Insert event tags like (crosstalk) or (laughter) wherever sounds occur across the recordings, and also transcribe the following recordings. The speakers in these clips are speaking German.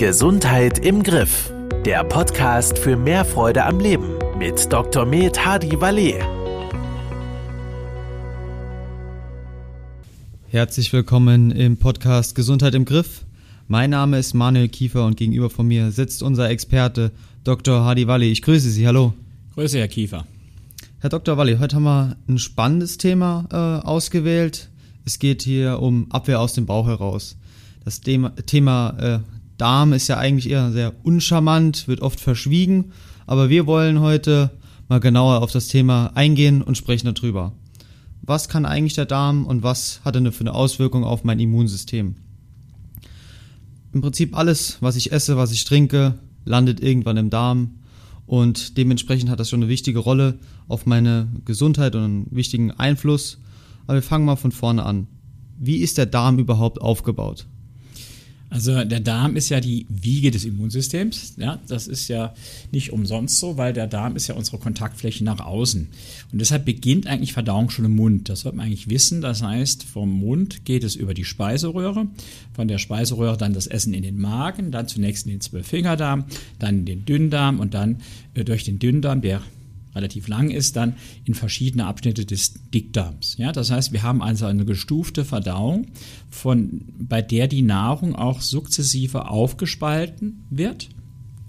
Gesundheit im Griff. Der Podcast für mehr Freude am Leben mit Dr. Med Hadi Valet. Herzlich willkommen im Podcast Gesundheit im Griff. Mein Name ist Manuel Kiefer und gegenüber von mir sitzt unser Experte Dr. Hadi Valet. Ich grüße Sie. Hallo. Grüße, Herr Kiefer. Herr Dr. Valet, heute haben wir ein spannendes Thema äh, ausgewählt. Es geht hier um Abwehr aus dem Bauch heraus. Das Thema, Thema äh, Darm ist ja eigentlich eher sehr uncharmant, wird oft verschwiegen, aber wir wollen heute mal genauer auf das Thema eingehen und sprechen darüber. Was kann eigentlich der Darm und was hat er für eine Auswirkung auf mein Immunsystem? Im Prinzip alles, was ich esse, was ich trinke, landet irgendwann im Darm und dementsprechend hat das schon eine wichtige Rolle auf meine Gesundheit und einen wichtigen Einfluss. Aber wir fangen mal von vorne an. Wie ist der Darm überhaupt aufgebaut? Also der Darm ist ja die Wiege des Immunsystems. Ja, das ist ja nicht umsonst so, weil der Darm ist ja unsere Kontaktfläche nach außen. Und deshalb beginnt eigentlich Verdauung schon im Mund. Das sollte man eigentlich wissen. Das heißt, vom Mund geht es über die Speiseröhre, von der Speiseröhre dann das Essen in den Magen, dann zunächst in den Zwölffingerdarm, dann in den Dünndarm und dann äh, durch den Dünndarm, der relativ lang ist, dann in verschiedene Abschnitte des Dickdarms. Ja, das heißt, wir haben also eine gestufte Verdauung, von, bei der die Nahrung auch sukzessive aufgespalten wird.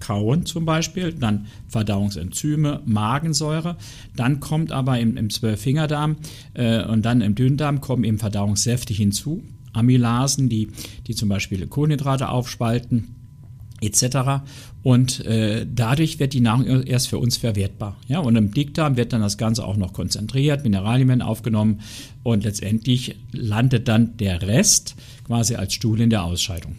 Kauen zum Beispiel, dann Verdauungsenzyme, Magensäure. Dann kommt aber im, im Zwölffingerdarm äh, und dann im Dünndarm kommen eben Verdauungssäfte hinzu. Amylasen, die, die zum Beispiel Kohlenhydrate aufspalten etc. Und äh, dadurch wird die Nahrung erst für uns verwertbar. Ja, und im Dickdarm wird dann das Ganze auch noch konzentriert, Mineralien werden aufgenommen und letztendlich landet dann der Rest quasi als Stuhl in der Ausscheidung.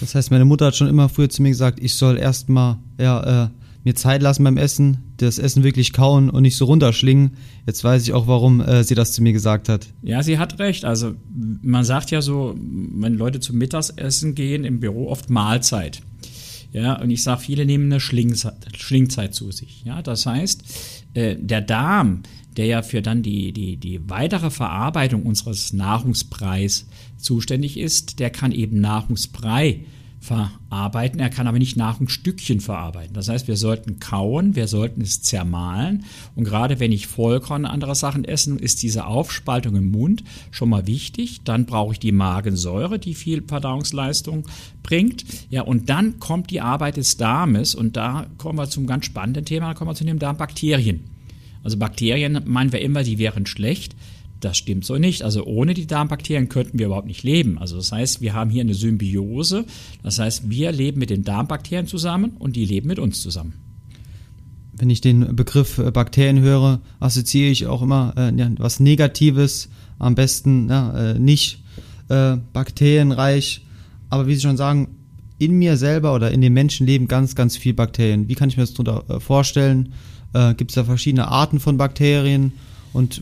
Das heißt, meine Mutter hat schon immer früher zu mir gesagt, ich soll erstmal ja, äh, mir Zeit lassen beim Essen, das Essen wirklich kauen und nicht so runterschlingen. Jetzt weiß ich auch, warum äh, sie das zu mir gesagt hat. Ja, sie hat recht. Also man sagt ja so, wenn Leute zum Mittagessen gehen im Büro, oft Mahlzeit. Ja, und ich sage, viele nehmen eine Schlingzeit, Schlingzeit zu sich. Ja, das heißt, äh, der Darm, der ja für dann die, die, die weitere Verarbeitung unseres Nahrungspreis zuständig ist, der kann eben Nahrungsbrei verarbeiten. Er kann aber nicht Nahrungsstückchen verarbeiten. Das heißt, wir sollten kauen, wir sollten es zermahlen. Und gerade wenn ich Vollkorn und andere Sachen essen, ist diese Aufspaltung im Mund schon mal wichtig. Dann brauche ich die Magensäure, die viel Verdauungsleistung bringt. Ja, und dann kommt die Arbeit des Darmes. Und da kommen wir zum ganz spannenden Thema, da kommen wir zu den Darmbakterien. Also Bakterien meinen wir immer, die wären schlecht. Das stimmt so nicht. Also ohne die Darmbakterien könnten wir überhaupt nicht leben. Also das heißt, wir haben hier eine Symbiose. Das heißt, wir leben mit den Darmbakterien zusammen und die leben mit uns zusammen. Wenn ich den Begriff äh, Bakterien höre, assoziiere ich auch immer äh, was Negatives, am besten ja, äh, nicht äh, bakterienreich. Aber wie Sie schon sagen, in mir selber oder in den Menschen leben ganz, ganz viele Bakterien. Wie kann ich mir das darunter äh, vorstellen? Äh, Gibt es da verschiedene Arten von Bakterien? Und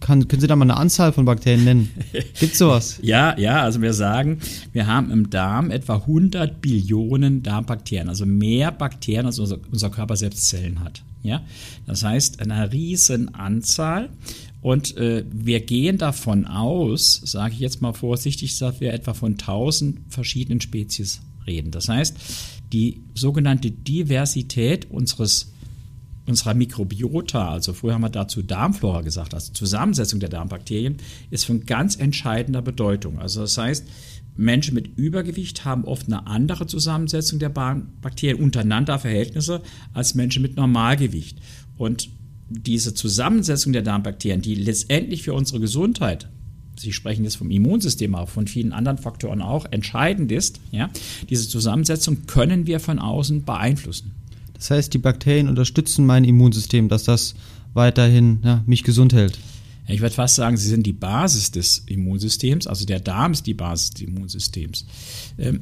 kann, können Sie da mal eine Anzahl von Bakterien nennen? (laughs) Gibt sowas? ja, ja, also wir sagen, wir haben im Darm etwa 100 Billionen Darmbakterien, also mehr Bakterien, als unser, unser Körper selbst Zellen hat. Ja? Das heißt, eine riesen Anzahl. Und äh, wir gehen davon aus, sage ich jetzt mal vorsichtig, dass wir etwa von 1000 verschiedenen Spezies reden. Das heißt, die sogenannte Diversität unseres unserer Mikrobiota, also früher haben wir dazu Darmflora gesagt, also Zusammensetzung der Darmbakterien, ist von ganz entscheidender Bedeutung. Also das heißt, Menschen mit Übergewicht haben oft eine andere Zusammensetzung der Bakterien untereinander Verhältnisse als Menschen mit Normalgewicht. Und diese Zusammensetzung der Darmbakterien, die letztendlich für unsere Gesundheit Sie sprechen jetzt vom Immunsystem, aber von vielen anderen Faktoren auch entscheidend ist, ja, diese Zusammensetzung können wir von außen beeinflussen. Das heißt, die Bakterien unterstützen mein Immunsystem, dass das weiterhin ja, mich gesund hält. Ich würde fast sagen, sie sind die Basis des Immunsystems, also der Darm ist die Basis des Immunsystems. Ähm,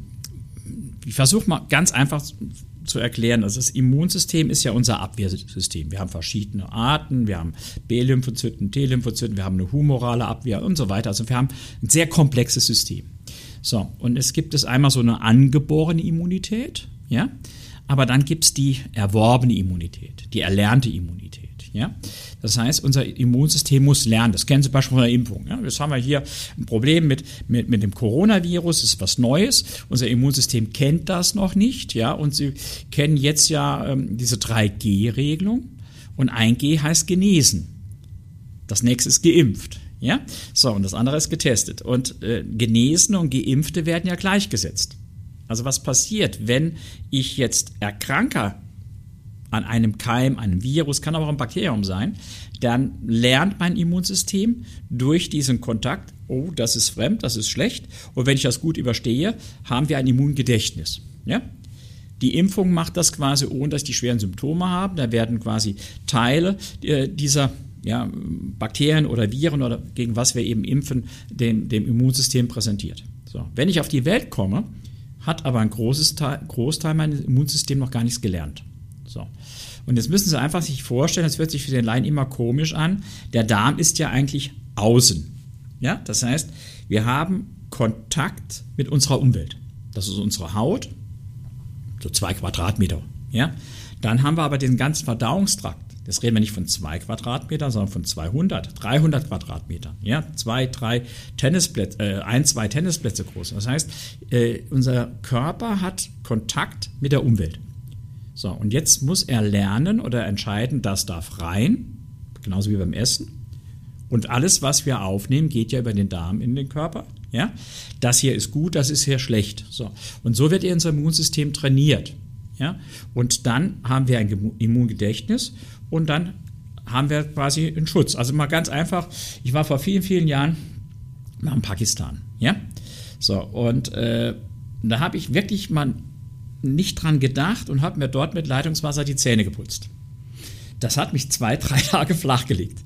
ich versuche mal ganz einfach zu erklären. Also das Immunsystem ist ja unser Abwehrsystem. Wir haben verschiedene Arten, wir haben B-Lymphozyten, T-Lymphozyten, wir haben eine humorale Abwehr und so weiter. Also wir haben ein sehr komplexes System. So, und es gibt es einmal so eine angeborene Immunität, ja, aber dann gibt es die erworbene Immunität, die erlernte Immunität. Ja? Das heißt, unser Immunsystem muss lernen. Das kennen Sie zum Beispiel von der Impfung. Ja? Jetzt haben wir hier ein Problem mit, mit, mit dem Coronavirus, das ist was Neues. Unser Immunsystem kennt das noch nicht. Ja? Und Sie kennen jetzt ja ähm, diese 3G-Regelung. Und 1G heißt genesen. Das nächste ist geimpft. Ja? So, und das andere ist getestet. Und äh, Genesene und Geimpfte werden ja gleichgesetzt. Also was passiert, wenn ich jetzt erkranke an einem Keim, einem Virus, kann aber auch ein Bakterium sein, dann lernt mein Immunsystem durch diesen Kontakt, oh, das ist fremd, das ist schlecht. Und wenn ich das gut überstehe, haben wir ein Immungedächtnis. Ja? Die Impfung macht das quasi, ohne dass die schweren Symptome haben. Da werden quasi Teile äh, dieser ja, Bakterien oder Viren oder gegen was wir eben impfen, dem, dem Immunsystem präsentiert. So. Wenn ich auf die Welt komme, hat aber ein großes Teil, Großteil meines Immunsystems noch gar nichts gelernt. So. Und jetzt müssen Sie einfach sich vorstellen, das hört sich für den Laien immer komisch an, der Darm ist ja eigentlich außen. Ja, das heißt, wir haben Kontakt mit unserer Umwelt. Das ist unsere Haut, so zwei Quadratmeter. Ja, dann haben wir aber den ganzen Verdauungstrakt. Das reden wir nicht von zwei Quadratmetern, sondern von 200, 300 Quadratmetern. Ja, zwei, drei Tennisplätze, äh, ein, zwei Tennisplätze groß. Das heißt, äh, unser Körper hat Kontakt mit der Umwelt. So, und jetzt muss er lernen oder entscheiden, das darf rein, genauso wie beim Essen. Und alles, was wir aufnehmen, geht ja über den Darm in den Körper. Ja, das hier ist gut, das ist hier schlecht. So, und so wird unser Immunsystem trainiert. Ja, und dann haben wir ein Immungedächtnis und dann haben wir quasi einen Schutz. Also mal ganz einfach, ich war vor vielen, vielen Jahren nach Pakistan, ja, so und äh, da habe ich wirklich mal nicht dran gedacht und habe mir dort mit Leitungswasser die Zähne geputzt. Das hat mich zwei, drei (laughs) Tage flachgelegt.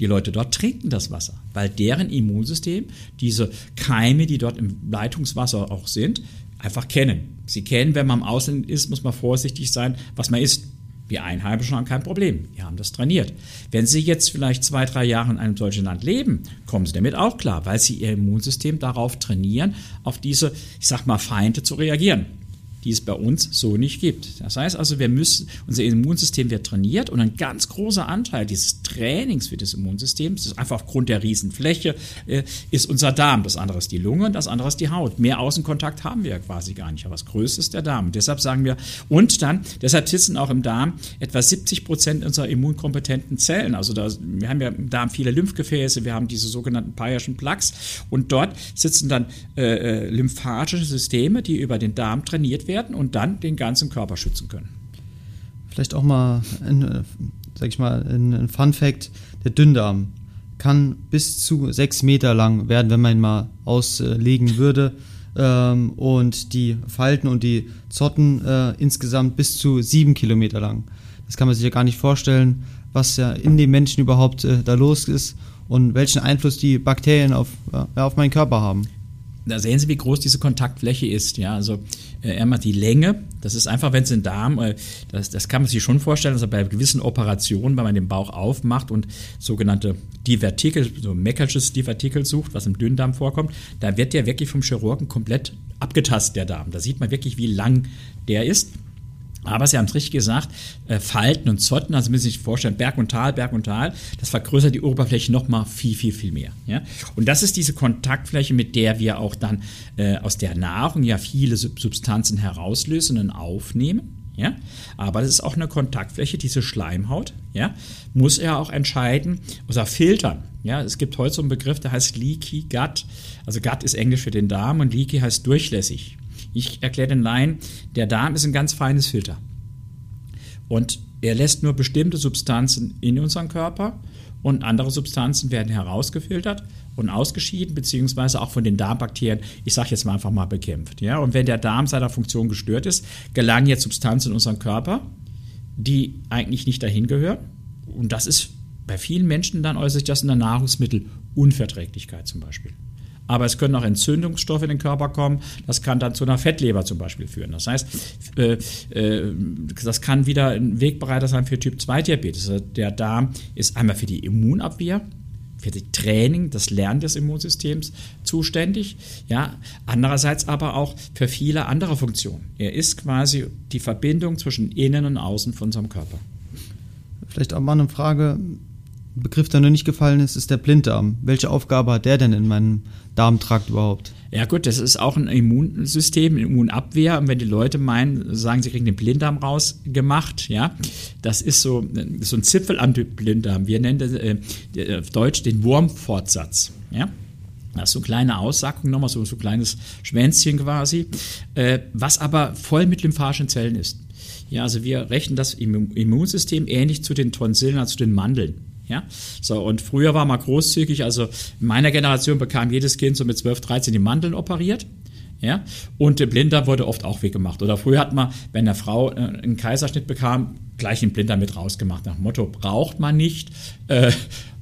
Die Leute dort trinken das Wasser, weil deren Immunsystem diese Keime, die dort im Leitungswasser auch sind, einfach kennen. Sie kennen, wenn man im Ausland ist, muss man vorsichtig sein, was man isst. Wir Einheimischen haben kein Problem. Wir haben das trainiert. Wenn Sie jetzt vielleicht zwei, drei Jahre in einem solchen Land leben, kommen Sie damit auch klar, weil Sie Ihr Immunsystem darauf trainieren, auf diese, ich sag mal, Feinde zu reagieren die es bei uns so nicht gibt. Das heißt also, wir müssen, unser Immunsystem wird trainiert und ein ganz großer Anteil dieses Trainings für das Immunsystem, das ist einfach aufgrund der Riesenfläche, äh, ist unser Darm. Das andere ist die Lunge und das andere ist die Haut. Mehr Außenkontakt haben wir ja quasi gar nicht, aber das Größte ist der Darm. Und deshalb sagen wir, und dann, deshalb sitzen auch im Darm etwa 70 Prozent unserer immunkompetenten Zellen. Also da, wir haben ja im Darm viele Lymphgefäße, wir haben diese sogenannten Peyerschen Plaques und dort sitzen dann äh, äh lymphatische Systeme, die über den Darm trainiert werden werden und dann den ganzen Körper schützen können. Vielleicht auch mal, ein, sag ich mal, ein Fun Fact: Der Dünndarm kann bis zu sechs Meter lang werden, wenn man ihn mal auslegen würde. Ähm, und die Falten und die Zotten äh, insgesamt bis zu sieben Kilometer lang. Das kann man sich ja gar nicht vorstellen, was ja in den Menschen überhaupt äh, da los ist und welchen Einfluss die Bakterien auf, äh, auf meinen Körper haben da sehen Sie, wie groß diese Kontaktfläche ist. Ja, also äh, einmal die Länge, das ist einfach, wenn es den Darm, äh, das, das kann man sich schon vorstellen, dass er bei gewissen Operationen, wenn man den Bauch aufmacht und sogenannte Divertikel, so Meckersches Divertikel sucht, was im Dünndarm vorkommt, da wird der wirklich vom Chirurgen komplett abgetastet, der Darm. Da sieht man wirklich, wie lang der ist. Aber Sie haben es richtig gesagt, äh, Falten und Zotten, also müssen Sie sich vorstellen, Berg und Tal, Berg und Tal, das vergrößert die Oberfläche nochmal viel, viel, viel mehr. Ja? Und das ist diese Kontaktfläche, mit der wir auch dann äh, aus der Nahrung ja viele Substanzen herauslösen und aufnehmen. Ja? Aber das ist auch eine Kontaktfläche, diese Schleimhaut, ja? muss er auch entscheiden, oder filtern. Ja? Es gibt heute so einen Begriff, der heißt Leaky Gut. Also Gut ist Englisch für den Darm und Leaky heißt durchlässig. Ich erkläre den Laien, der Darm ist ein ganz feines Filter. Und er lässt nur bestimmte Substanzen in unseren Körper und andere Substanzen werden herausgefiltert und ausgeschieden, beziehungsweise auch von den Darmbakterien, ich sage jetzt mal einfach mal bekämpft. Ja? Und wenn der Darm seiner Funktion gestört ist, gelangen jetzt Substanzen in unseren Körper, die eigentlich nicht dahin gehören. Und das ist bei vielen Menschen dann äußert sich das in der Nahrungsmittelunverträglichkeit zum Beispiel aber es können auch Entzündungsstoffe in den Körper kommen. Das kann dann zu einer Fettleber zum Beispiel führen. Das heißt, äh, äh, das kann wieder ein Wegbereiter sein für Typ-2-Diabetes. Also der Darm ist einmal für die Immunabwehr, für das Training, das Lernen des Immunsystems zuständig. Ja, andererseits aber auch für viele andere Funktionen. Er ist quasi die Verbindung zwischen Innen und Außen von unserem Körper. Vielleicht auch mal eine Frage, Begriff, der noch nicht gefallen ist, ist der Blinddarm. Welche Aufgabe hat der denn in meinem Darmtrakt überhaupt? Ja gut, das ist auch ein Immunsystem, eine Immunabwehr. Und wenn die Leute meinen, sagen, sie kriegen den Blinddarm rausgemacht, ja, das ist so, so ein Zipfel am Blinddarm. Wir nennen das äh, auf Deutsch den Wurmfortsatz. Ja? Das ist so eine kleine Aussackung, nochmal so, so ein kleines Schwänzchen quasi, äh, was aber voll mit lymphatischen Zellen ist. Ja, also wir rechnen das Immunsystem ähnlich zu den Tonsillen, also zu den Mandeln. Ja, so und früher war man großzügig, also in meiner Generation bekam jedes Kind so mit 12, 13 die Mandeln operiert. Ja, und der Blinder wurde oft auch weggemacht. Oder früher hat man, wenn eine Frau äh, einen Kaiserschnitt bekam, gleich den Blinder mit rausgemacht. Nach dem Motto, braucht man nicht, äh,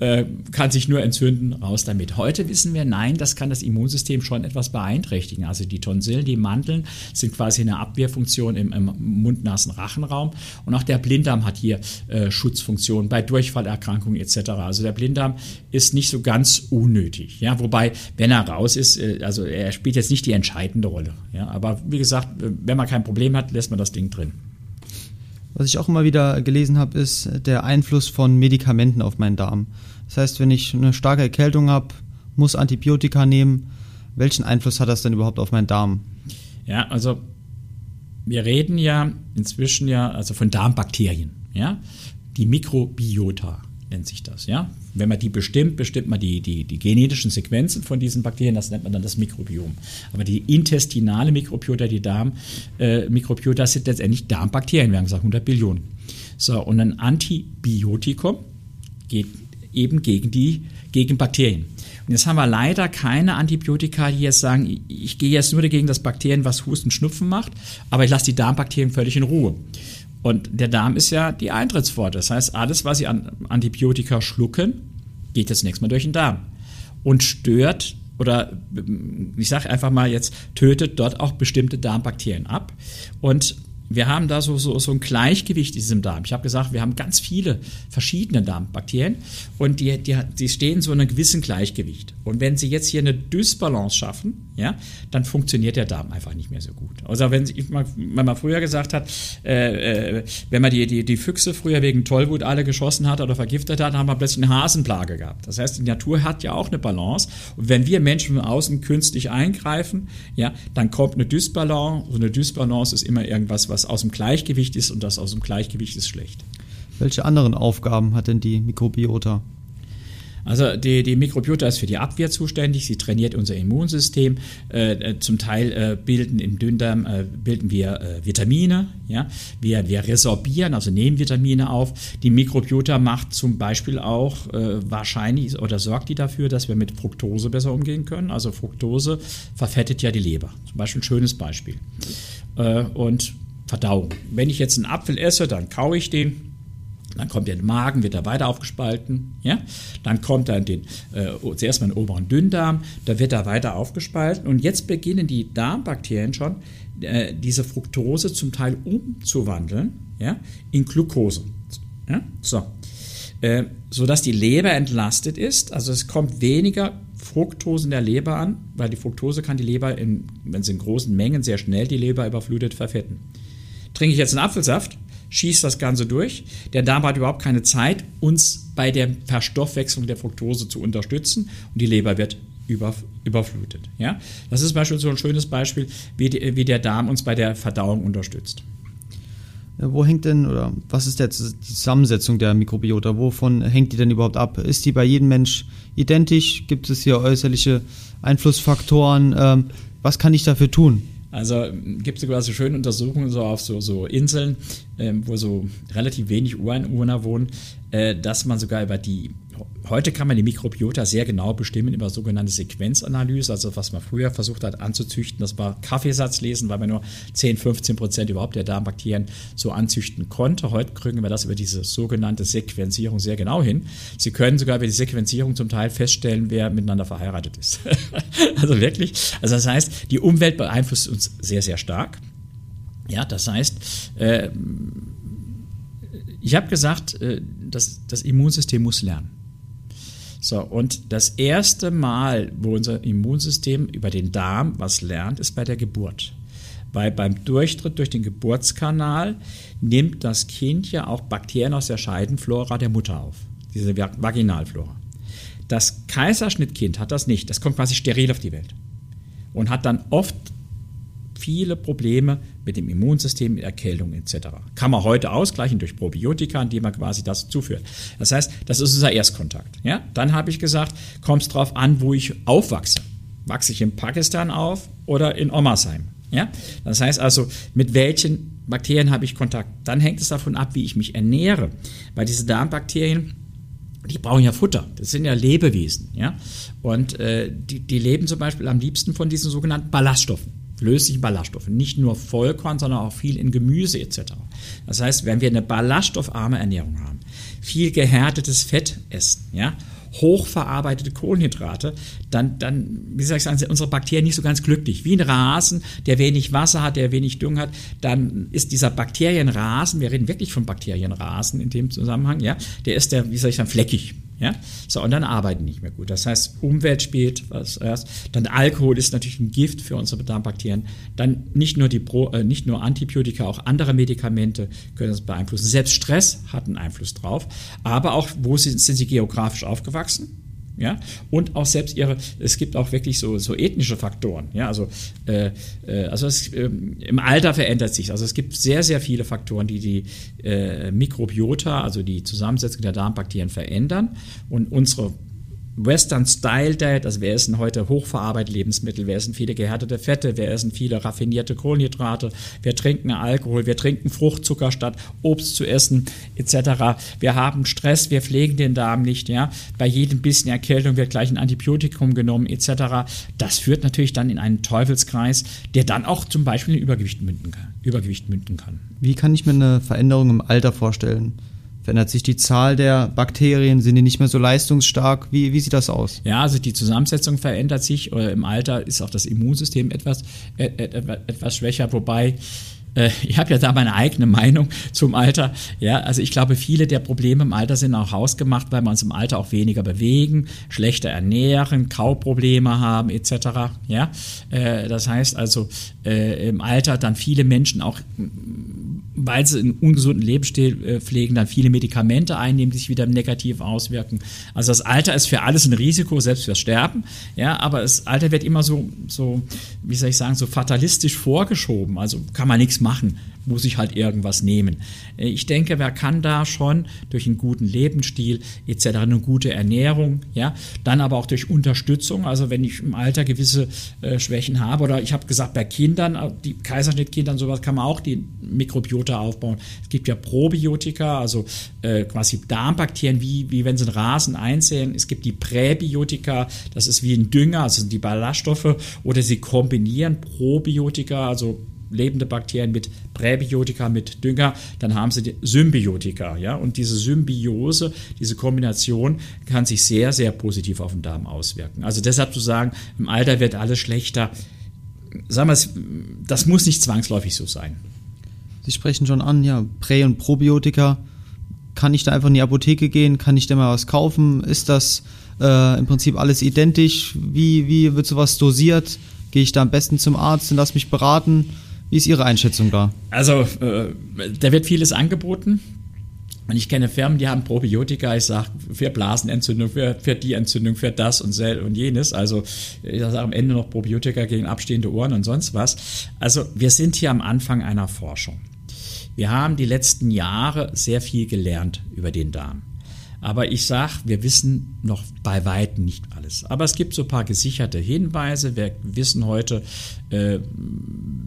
äh, kann sich nur entzünden, raus damit. Heute wissen wir, nein, das kann das Immunsystem schon etwas beeinträchtigen. Also die Tonsillen, die Mandeln sind quasi eine Abwehrfunktion im, im Mund-Nasen-Rachenraum. Und auch der Blinddarm hat hier äh, Schutzfunktionen bei Durchfallerkrankungen etc. Also der Blinddarm ist nicht so ganz unnötig. Ja? Wobei, wenn er raus ist, äh, also er spielt jetzt nicht die entscheidende Rolle. Ja? Aber wie gesagt, wenn man kein Problem hat, lässt man das Ding drin. Was ich auch immer wieder gelesen habe, ist der Einfluss von Medikamenten auf meinen Darm. Das heißt, wenn ich eine starke Erkältung habe, muss Antibiotika nehmen. Welchen Einfluss hat das denn überhaupt auf meinen Darm? Ja, also wir reden ja inzwischen ja also von Darmbakterien, ja, die Mikrobiota nennt sich das, ja. Wenn man die bestimmt, bestimmt man die, die, die genetischen Sequenzen von diesen Bakterien, das nennt man dann das Mikrobiom. Aber die intestinale Mikrobiota, die Darmmikrobiota, äh, sind letztendlich Darmbakterien, wir haben gesagt 100 Billionen. So, und ein Antibiotikum geht eben gegen die, gegen Bakterien. Und jetzt haben wir leider keine Antibiotika, die jetzt sagen, ich gehe jetzt nur dagegen, dass Bakterien was Husten, Schnupfen macht, aber ich lasse die Darmbakterien völlig in Ruhe. Und der Darm ist ja die Eintrittspforte. Das heißt, alles, was Sie an Antibiotika schlucken, geht jetzt nächstes Mal durch den Darm und stört oder ich sage einfach mal jetzt, tötet dort auch bestimmte Darmbakterien ab. Und wir haben da so, so, so ein Gleichgewicht in diesem Darm. Ich habe gesagt, wir haben ganz viele verschiedene Darmbakterien und die, die, die stehen so in einem gewissen Gleichgewicht. Und wenn sie jetzt hier eine Dysbalance schaffen, ja, dann funktioniert der Darm einfach nicht mehr so gut. Also wenn, ich wenn man früher gesagt hat, äh, äh, wenn man die, die, die Füchse früher wegen Tollwut alle geschossen hat oder vergiftet hat, haben wir plötzlich eine Hasenplage gehabt. Das heißt, die Natur hat ja auch eine Balance. Und wenn wir Menschen von außen künstlich eingreifen, ja, dann kommt eine Dysbalance. So eine Dysbalance ist immer irgendwas, was aus dem Gleichgewicht ist und das aus dem Gleichgewicht ist schlecht. Welche anderen Aufgaben hat denn die Mikrobiota? Also die, die Mikrobiota ist für die Abwehr zuständig, sie trainiert unser Immunsystem. Äh, äh, zum Teil äh, bilden im Dünndarm äh, bilden wir äh, Vitamine, ja? wir, wir resorbieren, also nehmen Vitamine auf. Die Mikrobiota macht zum Beispiel auch äh, wahrscheinlich oder sorgt die dafür, dass wir mit Fructose besser umgehen können. Also Fructose verfettet ja die Leber. Zum Beispiel ein schönes Beispiel. und Verdauung. Wenn ich jetzt einen Apfel esse, dann kaue ich den, dann kommt der Magen, wird er weiter aufgespalten. Ja? Dann kommt in den, äh, zuerst mal den oberen Dünndarm, da wird er weiter aufgespalten. Und jetzt beginnen die Darmbakterien schon, äh, diese Fructose zum Teil umzuwandeln ja, in Glucose. Ja? So. Äh, sodass die Leber entlastet ist. Also es kommt weniger Fructose in der Leber an, weil die Fructose kann die Leber, in, wenn sie in großen Mengen sehr schnell die Leber überflutet, verfetten. Trinke ich jetzt einen Apfelsaft, schießt das Ganze durch. Der Darm hat überhaupt keine Zeit, uns bei der Verstoffwechslung der Fructose zu unterstützen und die Leber wird über, überflutet. Ja? Das ist beispielsweise so ein schönes Beispiel, wie, die, wie der Darm uns bei der Verdauung unterstützt. Ja, wo hängt denn oder was ist jetzt die Zusammensetzung der Mikrobiota? Wovon hängt die denn überhaupt ab? Ist die bei jedem Mensch identisch? Gibt es hier äußerliche Einflussfaktoren? Ähm, was kann ich dafür tun? Also gibt es sogar so schöne Untersuchungen so auf so, so Inseln, äh, wo so relativ wenig Ureinwohner wohnen, äh, dass man sogar über die Heute kann man die Mikrobiota sehr genau bestimmen über sogenannte Sequenzanalyse, also was man früher versucht hat anzuzüchten, das war Kaffeesatz lesen, weil man nur 10, 15 Prozent überhaupt der Darmbakterien so anzüchten konnte. Heute kriegen wir das über diese sogenannte Sequenzierung sehr genau hin. Sie können sogar über die Sequenzierung zum Teil feststellen, wer miteinander verheiratet ist. (laughs) also wirklich. Also das heißt, die Umwelt beeinflusst uns sehr, sehr stark. Ja, das heißt, äh, ich habe gesagt, äh, das, das Immunsystem muss lernen. So, und das erste Mal, wo unser Immunsystem über den Darm was lernt, ist bei der Geburt. Weil beim Durchtritt durch den Geburtskanal nimmt das Kind ja auch Bakterien aus der Scheidenflora der Mutter auf, diese Vaginalflora. Das Kaiserschnittkind hat das nicht, das kommt quasi steril auf die Welt und hat dann oft viele Probleme mit dem Immunsystem, mit Erkältung etc. Kann man heute ausgleichen durch Probiotika, indem man quasi das zuführt. Das heißt, das ist unser Erstkontakt. Ja? Dann habe ich gesagt, kommt es darauf an, wo ich aufwachse. Wachse ich in Pakistan auf oder in Omersheim? Ja? Das heißt also, mit welchen Bakterien habe ich Kontakt? Dann hängt es davon ab, wie ich mich ernähre. Weil diese Darmbakterien, die brauchen ja Futter. Das sind ja Lebewesen. Ja? Und äh, die, die leben zum Beispiel am liebsten von diesen sogenannten Ballaststoffen löslichen Ballaststoffe. Nicht nur Vollkorn, sondern auch viel in Gemüse etc. Das heißt, wenn wir eine ballaststoffarme Ernährung haben, viel gehärtetes Fett essen, ja, hochverarbeitete Kohlenhydrate, dann, dann, wie soll ich sagen, sind unsere Bakterien nicht so ganz glücklich. Wie ein Rasen, der wenig Wasser hat, der wenig Dünger hat, dann ist dieser Bakterienrasen, wir reden wirklich von Bakterienrasen in dem Zusammenhang, ja, der ist der, wie soll ich sagen, fleckig. Ja? So, und dann arbeiten nicht mehr gut. Das heißt, Umwelt spielt was erst. Dann Alkohol ist natürlich ein Gift für unsere Darmbakterien. Dann nicht nur, die Pro, äh, nicht nur Antibiotika, auch andere Medikamente können das beeinflussen. Selbst Stress hat einen Einfluss drauf. Aber auch, wo sind, sind sie geografisch aufgewachsen? Ja, und auch selbst ihre, es gibt auch wirklich so, so ethnische Faktoren, ja, also, äh, äh, also es, äh, im Alter verändert sich, also es gibt sehr, sehr viele Faktoren, die die äh, Mikrobiota, also die Zusammensetzung der Darmbakterien verändern. Und unsere Western Style Diet, also wir essen heute hochverarbeitete Lebensmittel, wir essen viele gehärtete Fette, wir essen viele raffinierte Kohlenhydrate, wir trinken Alkohol, wir trinken Fruchtzucker statt Obst zu essen, etc. Wir haben Stress, wir pflegen den Darm nicht, ja. Bei jedem bisschen Erkältung wird gleich ein Antibiotikum genommen, etc. Das führt natürlich dann in einen Teufelskreis, der dann auch zum Beispiel in Übergewicht münden kann. Übergewicht münden kann. Wie kann ich mir eine Veränderung im Alter vorstellen? Verändert sich die Zahl der Bakterien? Sind die nicht mehr so leistungsstark? Wie, wie sieht das aus? Ja, also die Zusammensetzung verändert sich. Im Alter ist auch das Immunsystem etwas, etwas schwächer, wobei äh, ich habe ja da meine eigene Meinung zum Alter. Ja, also ich glaube, viele der Probleme im Alter sind auch hausgemacht, weil wir uns im Alter auch weniger bewegen, schlechter ernähren, Kauprobleme haben etc. Ja, äh, das heißt also äh, im Alter dann viele Menschen auch weil sie einen ungesunden Lebensstil pflegen, dann viele Medikamente einnehmen, die sich wieder negativ auswirken. Also das Alter ist für alles ein Risiko, selbst fürs Sterben. Ja, aber das Alter wird immer so, so, wie soll ich sagen, so fatalistisch vorgeschoben. Also kann man nichts machen muss ich halt irgendwas nehmen. Äh, ich denke, wer kann da schon durch einen guten Lebensstil etc., eine gute Ernährung, ja, dann aber auch durch Unterstützung, also wenn ich im Alter gewisse äh, Schwächen habe oder ich habe gesagt, bei Kindern, äh, die Kaiserschnittkindern, sowas kann man auch die Mikrobiota aufbauen. Es gibt ja Probiotika, also äh, quasi Darmbakterien, wie, wie wenn sie einen Rasen einsehen. Es gibt die Präbiotika, das ist wie ein Dünger, also die Ballaststoffe, oder sie kombinieren Probiotika, also lebende Bakterien mit Präbiotika, mit Dünger, dann haben sie Symbiotika. Ja? Und diese Symbiose, diese Kombination kann sich sehr, sehr positiv auf den Darm auswirken. Also deshalb zu sagen, im Alter wird alles schlechter, sagen wir es, das muss nicht zwangsläufig so sein. Sie sprechen schon an, ja, Prä- und Probiotika. Kann ich da einfach in die Apotheke gehen? Kann ich da mal was kaufen? Ist das äh, im Prinzip alles identisch? Wie, wie wird sowas dosiert? Gehe ich da am besten zum Arzt und lass mich beraten? Wie ist Ihre Einschätzung da? Also, äh, da wird vieles angeboten. Und ich kenne Firmen, die haben Probiotika, ich sage, für Blasenentzündung, für, für die Entzündung, für das und, und jenes. Also ich sage am Ende noch Probiotika gegen abstehende Ohren und sonst was. Also wir sind hier am Anfang einer Forschung. Wir haben die letzten Jahre sehr viel gelernt über den Darm. Aber ich sage, wir wissen noch bei weitem nicht alles. Aber es gibt so ein paar gesicherte Hinweise. Wir wissen heute, äh,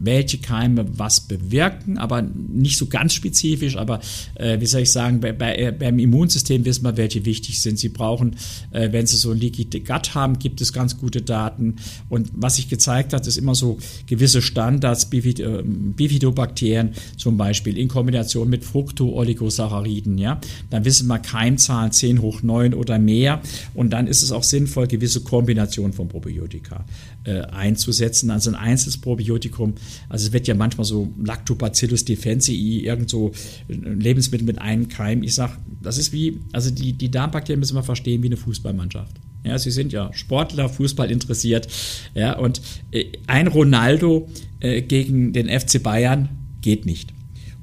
welche Keime was bewirken, aber nicht so ganz spezifisch. Aber äh, wie soll ich sagen, bei, bei, äh, beim Immunsystem wissen wir, welche wichtig sind. Sie brauchen, äh, wenn Sie so ein Leaky Gut haben, gibt es ganz gute Daten. Und was sich gezeigt hat, ist immer so gewisse Standards, Bifid äh, Bifidobakterien zum Beispiel in Kombination mit Fructoooligosacchariden. Ja? Dann wissen wir Keimzahlen 10 hoch 9 oder mehr. Und dann ist es auch sinnvoll, gewisse Kombinationen von Probiotika äh, einzusetzen. Also ein einzelnes Probiotikum, also es wird ja manchmal so Lactobacillus defensii, irgend so ein Lebensmittel mit einem Keim. Ich sage, das ist wie, also die, die Darmbakterien müssen wir verstehen wie eine Fußballmannschaft. Ja, sie sind ja Sportler, Fußball interessiert. Ja, und äh, ein Ronaldo äh, gegen den FC Bayern geht nicht.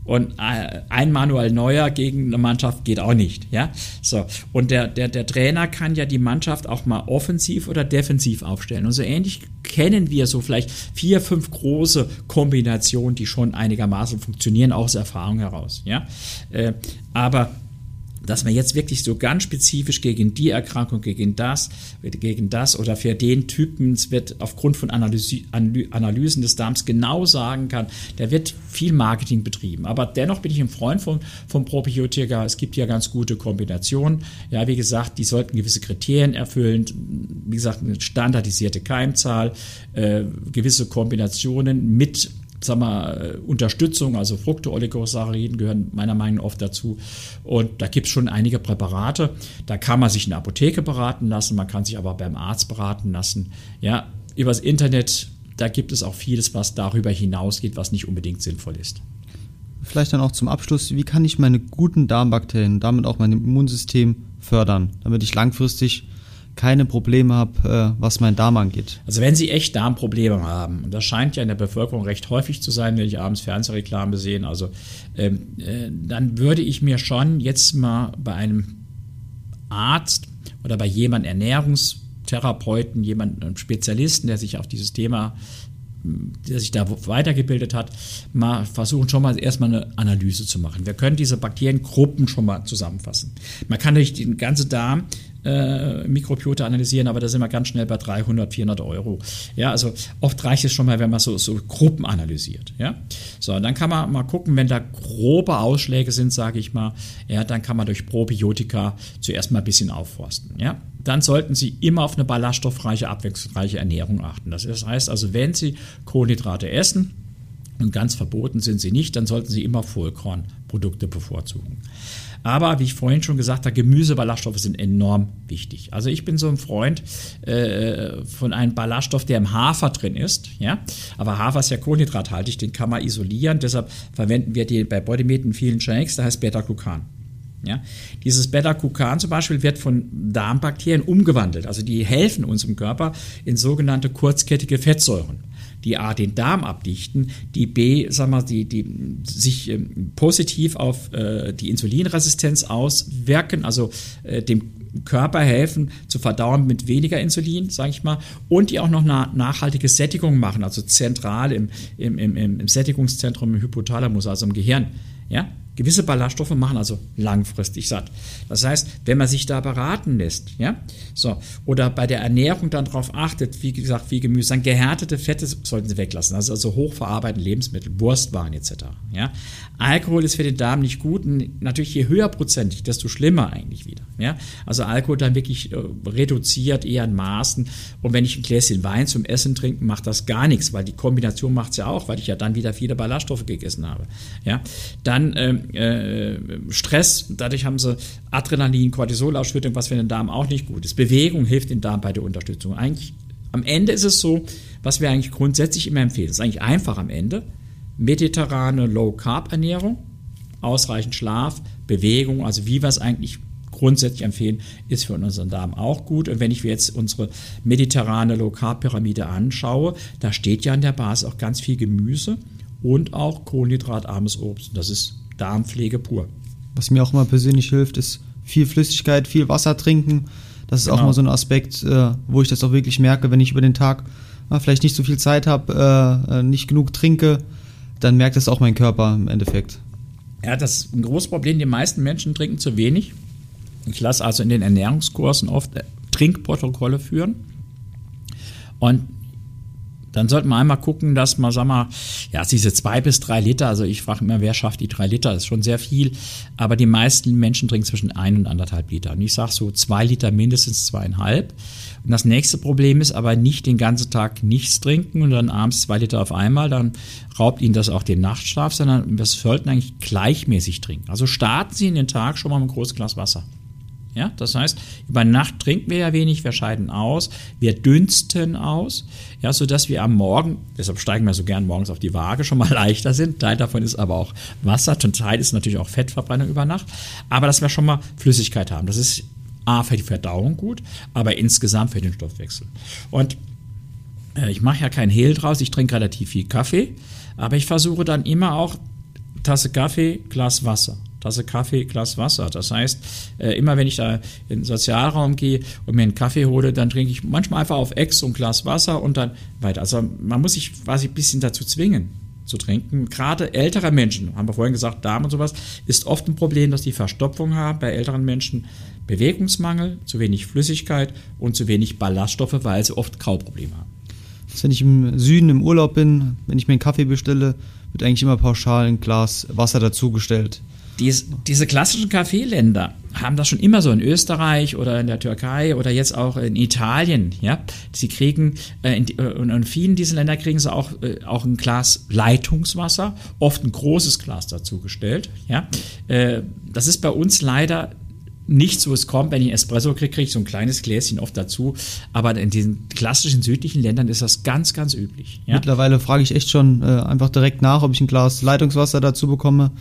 Und äh, ein Manuel Neuer gegen eine Mannschaft geht auch nicht. Ja? So. Und der, der, der Trainer kann ja die Mannschaft auch mal offensiv oder defensiv aufstellen. Und so ähnlich kennen wir so vielleicht vier, fünf große Kombinationen, die schon einigermaßen funktionieren, aus Erfahrung heraus. Ja? Äh, aber dass man jetzt wirklich so ganz spezifisch gegen die Erkrankung, gegen das, gegen das oder für den Typen, es wird aufgrund von Analyse, Analysen des Darms genau sagen kann, da wird viel Marketing betrieben. Aber dennoch bin ich ein Freund von, von Probiotika. Es gibt ja ganz gute Kombinationen. Ja, wie gesagt, die sollten gewisse Kriterien erfüllen. Wie gesagt, eine standardisierte Keimzahl, äh, gewisse Kombinationen mit sag mal, Unterstützung, also Fructooligosachariden gehören meiner Meinung nach oft dazu. Und da gibt es schon einige Präparate. Da kann man sich in der Apotheke beraten lassen, man kann sich aber beim Arzt beraten lassen. Ja, übers Internet, da gibt es auch vieles, was darüber hinausgeht, was nicht unbedingt sinnvoll ist. Vielleicht dann auch zum Abschluss, wie kann ich meine guten Darmbakterien, damit auch mein Immunsystem fördern, damit ich langfristig keine Probleme habe, äh, was mein Darm angeht. Also wenn Sie echt Darmprobleme haben, und das scheint ja in der Bevölkerung recht häufig zu sein, wenn ich abends Fernsehreklame sehe, also ähm, äh, dann würde ich mir schon jetzt mal bei einem Arzt oder bei jemandem Ernährungstherapeuten, jemandem Spezialisten, der sich auf dieses Thema der sich da weitergebildet hat, mal versuchen schon mal erstmal eine Analyse zu machen. Wir können diese Bakteriengruppen schon mal zusammenfassen. Man kann nicht den ganzen Darm äh, Mikrobiota analysieren, aber da sind wir ganz schnell bei 300, 400 Euro. Ja, also oft reicht es schon mal, wenn man so, so Gruppen analysiert. Ja, so, dann kann man mal gucken, wenn da grobe Ausschläge sind, sage ich mal, ja, dann kann man durch Probiotika zuerst mal ein bisschen aufforsten. Ja, dann sollten Sie immer auf eine ballaststoffreiche, abwechslungsreiche Ernährung achten. Das heißt also, wenn Sie Kohlenhydrate essen, und ganz verboten sind sie nicht, dann sollten Sie immer Vollkornprodukte bevorzugen. Aber wie ich vorhin schon gesagt habe, Gemüseballaststoffe sind enorm wichtig. Also ich bin so ein Freund äh, von einem Ballaststoff, der im Hafer drin ist. Ja? Aber Hafer ist ja kohlenhydrathaltig, den kann man isolieren. Deshalb verwenden wir den bei Bodymeat in vielen Shakes, da heißt Beta-Glucan. Ja? Dieses Beta-Glucan zum Beispiel wird von Darmbakterien umgewandelt. Also die helfen uns im Körper in sogenannte kurzkettige Fettsäuren die A den Darm abdichten, die B, sag mal, die, die sich ähm, positiv auf äh, die Insulinresistenz auswirken, also äh, dem Körper helfen zu verdauen mit weniger Insulin, sage ich mal, und die auch noch eine nachhaltige Sättigung machen, also zentral im, im, im, im Sättigungszentrum im Hypothalamus, also im Gehirn. Ja, Gewisse Ballaststoffe machen also langfristig satt. Das heißt, wenn man sich da beraten lässt, ja, so, oder bei der Ernährung dann darauf achtet, wie gesagt, wie Gemüse, dann gehärtete Fette sollten Sie weglassen, also, also hochverarbeitete Lebensmittel, Wurstwaren etc. Ja. Alkohol ist für den Darm nicht gut und natürlich je höher prozentig, desto schlimmer eigentlich wieder. Ja. Also Alkohol dann wirklich äh, reduziert, eher in Maßen und wenn ich ein Gläschen Wein zum Essen trinke, macht das gar nichts, weil die Kombination macht es ja auch, weil ich ja dann wieder viele Ballaststoffe gegessen habe. Ja. Dann ähm, äh, Stress, dadurch haben sie Adrenalin, Cortisolausschüttung, was für den Darm auch nicht gut ist. Bewegung hilft dem Darm bei der Unterstützung. Eigentlich, am Ende ist es so, was wir eigentlich grundsätzlich immer empfehlen, das ist eigentlich einfach am Ende, mediterrane Low-Carb-Ernährung, ausreichend Schlaf, Bewegung, also wie wir es eigentlich grundsätzlich empfehlen, ist für unseren Darm auch gut. Und wenn ich mir jetzt unsere mediterrane Low-Carb-Pyramide anschaue, da steht ja an der Basis auch ganz viel Gemüse und auch kohlenhydratarmes Obst. Das ist Darmpflege pur. Was mir auch immer persönlich hilft, ist viel Flüssigkeit, viel Wasser trinken. Das ist genau. auch mal so ein Aspekt, äh, wo ich das auch wirklich merke, wenn ich über den Tag äh, vielleicht nicht so viel Zeit habe, äh, nicht genug trinke, dann merkt das auch mein Körper im Endeffekt. Ja, das ist ein großes Problem. Die meisten Menschen trinken zu wenig. Ich lasse also in den Ernährungskursen oft Trinkprotokolle führen. Und dann sollten wir einmal gucken, dass man, sag mal, ja, diese zwei bis drei Liter, also ich frage immer, wer schafft die drei Liter, das ist schon sehr viel, aber die meisten Menschen trinken zwischen ein und anderthalb Liter. Und ich sage so zwei Liter mindestens zweieinhalb. Und das nächste Problem ist aber nicht den ganzen Tag nichts trinken und dann abends zwei Liter auf einmal, dann raubt Ihnen das auch den Nachtschlaf, sondern wir sollten eigentlich gleichmäßig trinken. Also starten Sie in den Tag schon mal mit einem großen Glas Wasser. Ja, das heißt, über Nacht trinken wir ja wenig, wir scheiden aus, wir dünsten aus, ja, sodass wir am Morgen, deshalb steigen wir so gern morgens auf die Waage, schon mal (laughs) leichter sind. Teil davon ist aber auch Wasser, und Teil ist natürlich auch Fettverbrennung über Nacht, aber dass wir schon mal Flüssigkeit haben. Das ist A für die Verdauung gut, aber insgesamt für den Stoffwechsel. Und äh, ich mache ja kein Hehl draus, ich trinke relativ viel Kaffee, aber ich versuche dann immer auch Tasse Kaffee, Glas Wasser. Tasse Kaffee, Glas Wasser. Das heißt, äh, immer wenn ich da in den Sozialraum gehe und mir einen Kaffee hole, dann trinke ich manchmal einfach auf Ex und Glas Wasser und dann weiter. Also man muss sich quasi ein bisschen dazu zwingen zu trinken. Gerade ältere Menschen, haben wir vorhin gesagt, Darm und sowas, ist oft ein Problem, dass die Verstopfung haben bei älteren Menschen. Bewegungsmangel, zu wenig Flüssigkeit und zu wenig Ballaststoffe, weil sie oft Kauprobleme haben. Wenn ich im Süden im Urlaub bin, wenn ich mir einen Kaffee bestelle, wird eigentlich immer pauschal ein Glas Wasser dazugestellt. Dies, diese klassischen Kaffeeländer haben das schon immer so in Österreich oder in der Türkei oder jetzt auch in Italien. Ja, sie kriegen äh, in, äh, in vielen dieser Länder kriegen sie auch äh, auch ein Glas Leitungswasser, oft ein großes Glas dazugestellt. Ja, äh, das ist bei uns leider nicht so es kommt, wenn ich Espresso kriege, kriege ich so ein kleines Gläschen oft dazu. Aber in diesen klassischen südlichen Ländern ist das ganz, ganz üblich. Ja? Mittlerweile frage ich echt schon äh, einfach direkt nach, ob ich ein Glas Leitungswasser dazu bekomme.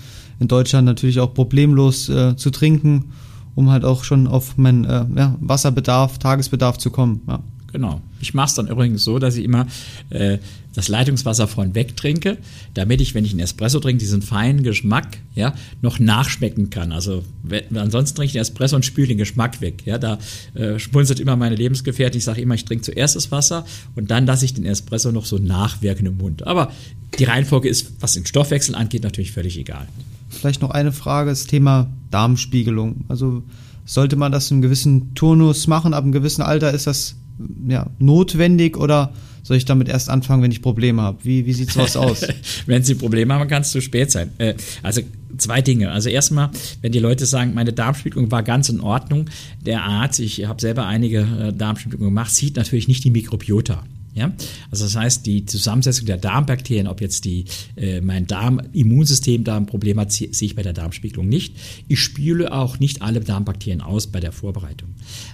In Deutschland natürlich auch problemlos äh, zu trinken, um halt auch schon auf meinen äh, ja, Wasserbedarf, Tagesbedarf zu kommen. Ja. Genau. Ich mache es dann übrigens so, dass ich immer äh, das Leitungswasser vorn weg trinke, damit ich, wenn ich einen Espresso trinke, diesen feinen Geschmack ja, noch nachschmecken kann. Also ansonsten trinke ich den Espresso und spüle den Geschmack weg. Ja, da äh, schmunzelt immer meine Lebensgefährtin. Ich sage immer, ich trinke zuerst das Wasser und dann lasse ich den Espresso noch so nachwirken im Mund. Aber die Reihenfolge ist, was den Stoffwechsel angeht, natürlich völlig egal. Vielleicht noch eine Frage, das Thema Darmspiegelung. Also sollte man das in einem gewissen Turnus machen, ab einem gewissen Alter ist das ja, notwendig oder soll ich damit erst anfangen, wenn ich Probleme habe? Wie, wie sieht sowas aus? (laughs) wenn Sie Probleme haben, kann es zu spät sein. Äh, also zwei Dinge. Also erstmal, wenn die Leute sagen, meine Darmspiegelung war ganz in Ordnung, der Arzt, ich habe selber einige äh, Darmspiegelungen gemacht, sieht natürlich nicht die Mikrobiota. Ja? Also das heißt, die Zusammensetzung der Darmbakterien, ob jetzt die, äh, mein Darm-Immunsystem da ein Problem hat, sehe ich bei der Darmspiegelung nicht. Ich spüle auch nicht alle Darmbakterien aus bei der Vorbereitung.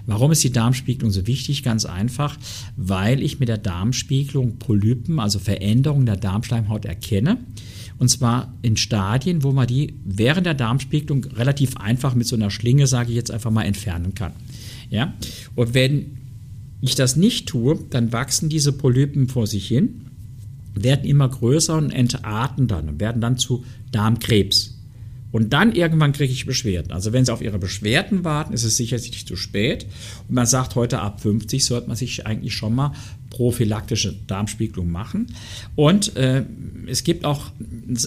Warum ist die Darmspiegelung so wichtig? Ganz einfach, weil ich mit der Darmspiegelung Polypen, also Veränderungen der Darmschleimhaut erkenne. Und zwar in Stadien, wo man die während der Darmspiegelung relativ einfach mit so einer Schlinge, sage ich jetzt einfach mal, entfernen kann. Ja? Und wenn ich das nicht tue, dann wachsen diese Polypen vor sich hin, werden immer größer und entarten dann und werden dann zu Darmkrebs. Und dann irgendwann kriege ich Beschwerden. Also wenn Sie auf Ihre Beschwerden warten, ist es sicherlich zu spät. Und man sagt heute ab 50 sollte man sich eigentlich schon mal prophylaktische Darmspiegelung machen. Und äh, es gibt auch,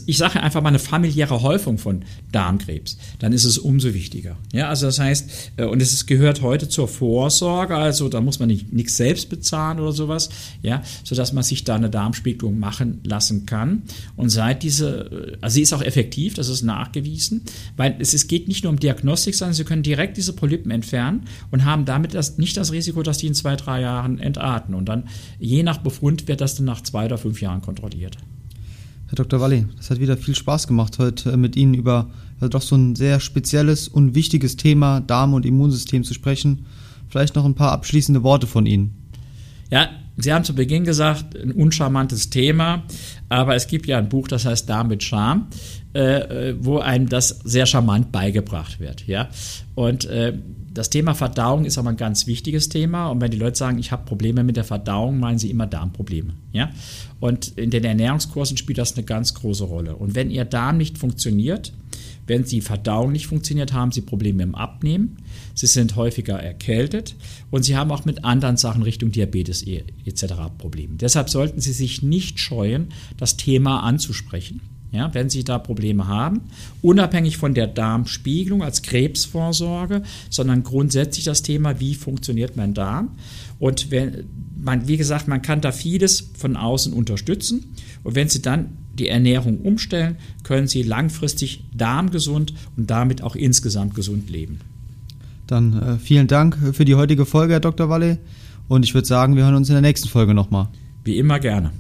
ich sage einfach mal, eine familiäre Häufung von Darmkrebs. Dann ist es umso wichtiger. Ja, also das heißt, äh, und es gehört heute zur Vorsorge, also da muss man nicht nichts selbst bezahlen oder sowas, ja, sodass man sich da eine Darmspiegelung machen lassen kann. Und seit diese, also sie ist auch effektiv, das ist nachgewiesen, weil es, es geht nicht nur um Diagnostik, sondern Sie können direkt diese Polypen entfernen und haben damit das, nicht das Risiko, dass die in zwei, drei Jahren entarten. Und dann Je nach Befund wird das dann nach zwei oder fünf Jahren kontrolliert. Herr Dr. Walli, das hat wieder viel Spaß gemacht, heute äh, mit Ihnen über also doch so ein sehr spezielles und wichtiges Thema Darm- und Immunsystem zu sprechen. Vielleicht noch ein paar abschließende Worte von Ihnen. Ja, Sie haben zu Beginn gesagt, ein uncharmantes Thema, aber es gibt ja ein Buch, das heißt Darm mit Charme, äh, äh, wo einem das sehr charmant beigebracht wird. Ja? Und äh, das Thema Verdauung ist aber ein ganz wichtiges Thema. Und wenn die Leute sagen, ich habe Probleme mit der Verdauung, meinen sie immer Darmprobleme. Ja? Und in den Ernährungskursen spielt das eine ganz große Rolle. Und wenn Ihr Darm nicht funktioniert, wenn die Verdauung nicht funktioniert, haben Sie Probleme im Abnehmen. Sie sind häufiger erkältet und Sie haben auch mit anderen Sachen Richtung Diabetes etc. Probleme. Deshalb sollten Sie sich nicht scheuen, das Thema anzusprechen ja, wenn Sie da Probleme haben, unabhängig von der Darmspiegelung als Krebsvorsorge, sondern grundsätzlich das Thema, wie funktioniert mein Darm. Und wenn, man, wie gesagt, man kann da vieles von außen unterstützen. Und wenn Sie dann die Ernährung umstellen, können Sie langfristig darmgesund und damit auch insgesamt gesund leben. Dann äh, vielen Dank für die heutige Folge, Herr Dr. Walle. Und ich würde sagen, wir hören uns in der nächsten Folge nochmal. Wie immer gerne.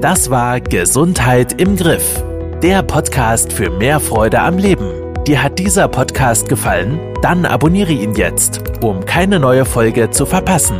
Das war Gesundheit im Griff, der Podcast für mehr Freude am Leben Dir hat dieser Podcast gefallen? Dann abonniere ihn jetzt, um keine neue Folge zu verpassen.